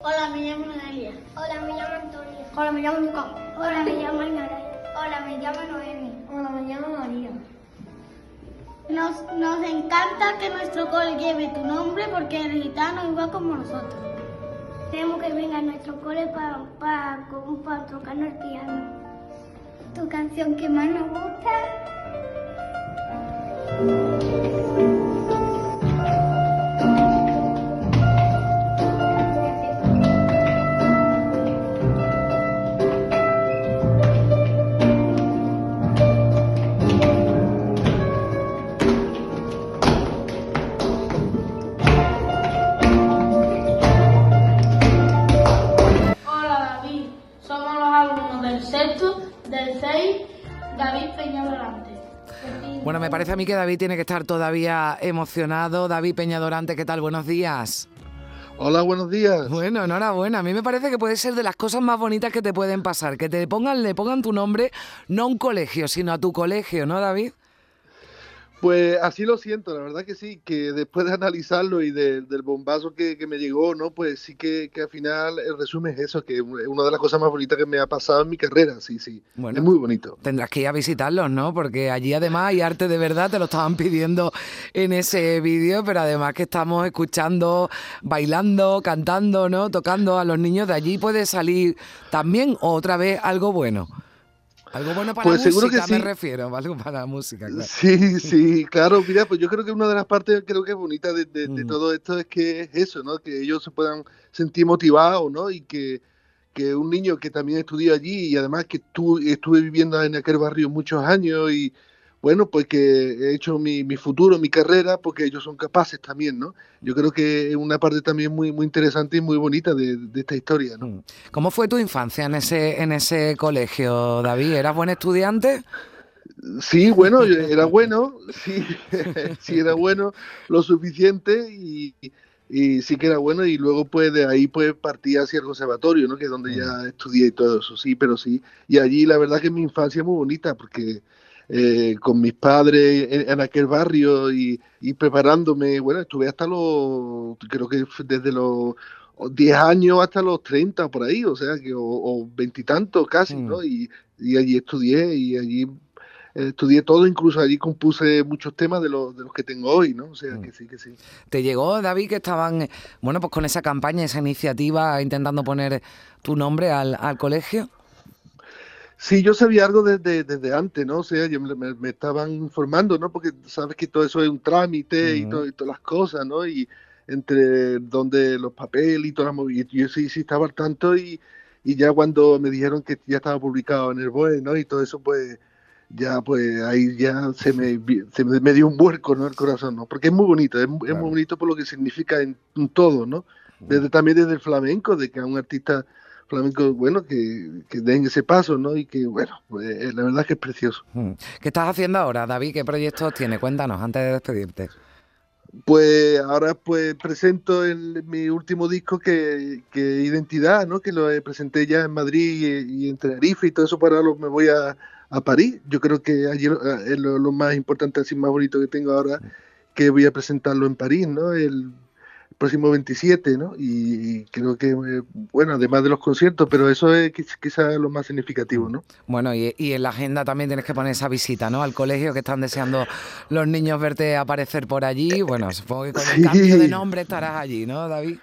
Hola, me llamo Noelia. Hola, me llamo Antonio. Hola, me llamo Lucas. Hola, me llamo Ainara. Hola, me llamo Noemi. Hola, me llamo María. Nos, nos encanta que nuestro cole lleve tu nombre porque eres gitano igual como nosotros. Queremos que venga a nuestro cole para, para, para tocarnos el piano. ¿Tu canción que más nos gusta? Somos los alumnos del sexto, del 6, David Peña Dorante. Bueno, me parece a mí que David tiene que estar todavía emocionado. David Peñadorante, ¿qué tal? Buenos días. Hola, buenos días. Bueno, enhorabuena. A mí me parece que puede ser de las cosas más bonitas que te pueden pasar. Que te pongan, le pongan tu nombre, no a un colegio, sino a tu colegio, ¿no, David? Pues así lo siento, la verdad que sí, que después de analizarlo y de- del bombazo que, que me llegó, ¿no? Pues sí que, que al final el resumen es eso, que es una de las cosas más bonitas que me ha pasado en mi carrera, sí, sí. Bueno. es muy bonito. Tendrás que ir a visitarlos, ¿no? Porque allí además hay arte de verdad, te lo estaban pidiendo en ese vídeo, pero además que estamos escuchando, bailando, cantando, ¿no? Tocando a los niños de allí puede salir también otra vez algo bueno. Algo bueno para Pues la seguro que música, me refiero, algo para la música, claro. Sí, sí, claro, mira, pues yo creo que una de las partes creo que es bonita de, de- de Mm. todo esto es que es eso, ¿no? Que ellos se puedan sentir motivados, ¿no? Y que, que un niño que también estudió allí y además que tú estuve viviendo en aquel barrio muchos años y bueno, pues que he hecho mi, mi futuro, mi carrera, porque ellos son capaces también, ¿no? Yo creo que es una parte también muy, muy interesante y muy bonita de, de esta historia, ¿no? Mm. ¿Cómo fue tu infancia en ese, en ese colegio, David? ¿Eras buen estudiante? Sí, bueno, era bueno, sí, sí era bueno, lo suficiente y, y sí que era bueno y luego pues de ahí pues partí hacia el conservatorio, ¿no? Que es donde ya estudié y todo eso, sí, pero sí. Y allí la verdad que mi infancia es muy bonita porque eh, con mis padres en, en aquel barrio y, y preparándome, bueno, estuve hasta los, creo que desde los 10 años hasta los 30 por ahí, o sea, que o veintitantos casi, Mm. ¿no? Y, y allí estudié y allí eh, estudié todo, incluso allí compuse muchos temas de los, de los que tengo hoy, ¿no? O sea, Mm. que sí, que sí. ¿Te llegó, David, que estaban, bueno, pues con esa campaña, esa iniciativa, intentando poner tu nombre al, al colegio? Sí, yo sabía algo desde, desde antes, ¿no? O sea, yo me, me- estaban informando, ¿no? Porque sabes que todo eso es un trámite y, todo- y todas las cosas, ¿no? Y entre donde los papeles y todas las movidas, yo sí, sí estaba al tanto y, y ya cuando me dijeron que ya estaba publicado en el BOE, ¿no? Y todo eso, pues ya, pues ahí ya se me, se me, dio un vuelco, ¿no? El corazón, ¿no? Porque es muy bonito, es, muy bonito por lo que significa en, en todo, ¿no? Desde, también desde el flamenco, de que a un artista flamenco, bueno, que, que den ese paso, ¿no? Y que, bueno, pues, eh, la verdad es que es precioso. Mm. ¿Qué estás haciendo ahora, David? ¿Qué proyectos tienes? Cuéntanos antes de despedirte. Pues ahora pues presento el, mi último disco que, que Identidad, ¿no? Que lo eh, presenté ya en Madrid y, y en Tenerife y todo eso, para ahora me voy a, a París. Yo creo que allí eh, es lo, lo más importante, así más bonito que tengo ahora, que voy a presentarlo en París, ¿no? El próximo 27, ¿no? Y, creo que, eh, bueno, además de los conciertos, pero eso es quiz- quizás lo más significativo, ¿no? Bueno, y, y en la agenda también tienes que poner esa visita, ¿no? Al colegio que están deseando los niños verte aparecer por allí. Bueno, supongo que con el Sí. cambio de nombre estarás allí, ¿no, David?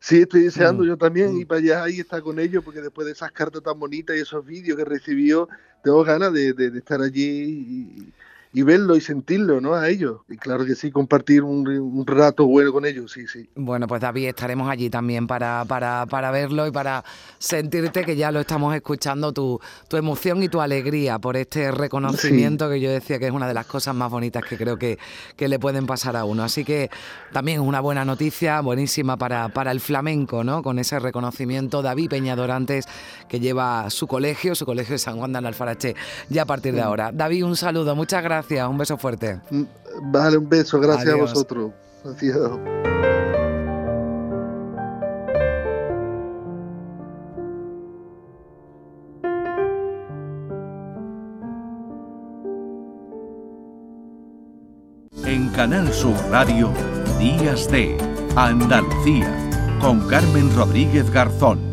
Sí, estoy deseando Mm, yo también mm. ir para allá y estar con ellos, porque después de esas cartas tan bonitas y esos vídeos que recibió, tengo ganas de, de- de estar allí y, y verlo y sentirlo, ¿no? A ellos. Y claro que sí, compartir un, un rato bueno con ellos, sí, sí. Bueno, pues David, estaremos allí también para, para, para verlo y para sentirte que ya lo estamos escuchando, tu, tu emoción y tu alegría por este reconocimiento que yo decía que es una de las cosas más bonitas que creo que, que le pueden pasar a uno. Así que también es una buena noticia, buenísima para, para el flamenco, ¿no? Con ese reconocimiento, David Peñadorantes, que lleva su colegio, su colegio de San Juan de Alfarache, ya a partir de ahora. David, un saludo, muchas gracias, un beso fuerte. Mm, Vale, un beso, gracias Adiós. a vosotros. Adiós. En Canal Sur Radio, Días de Andalucía con Carmen Rodríguez Garzón.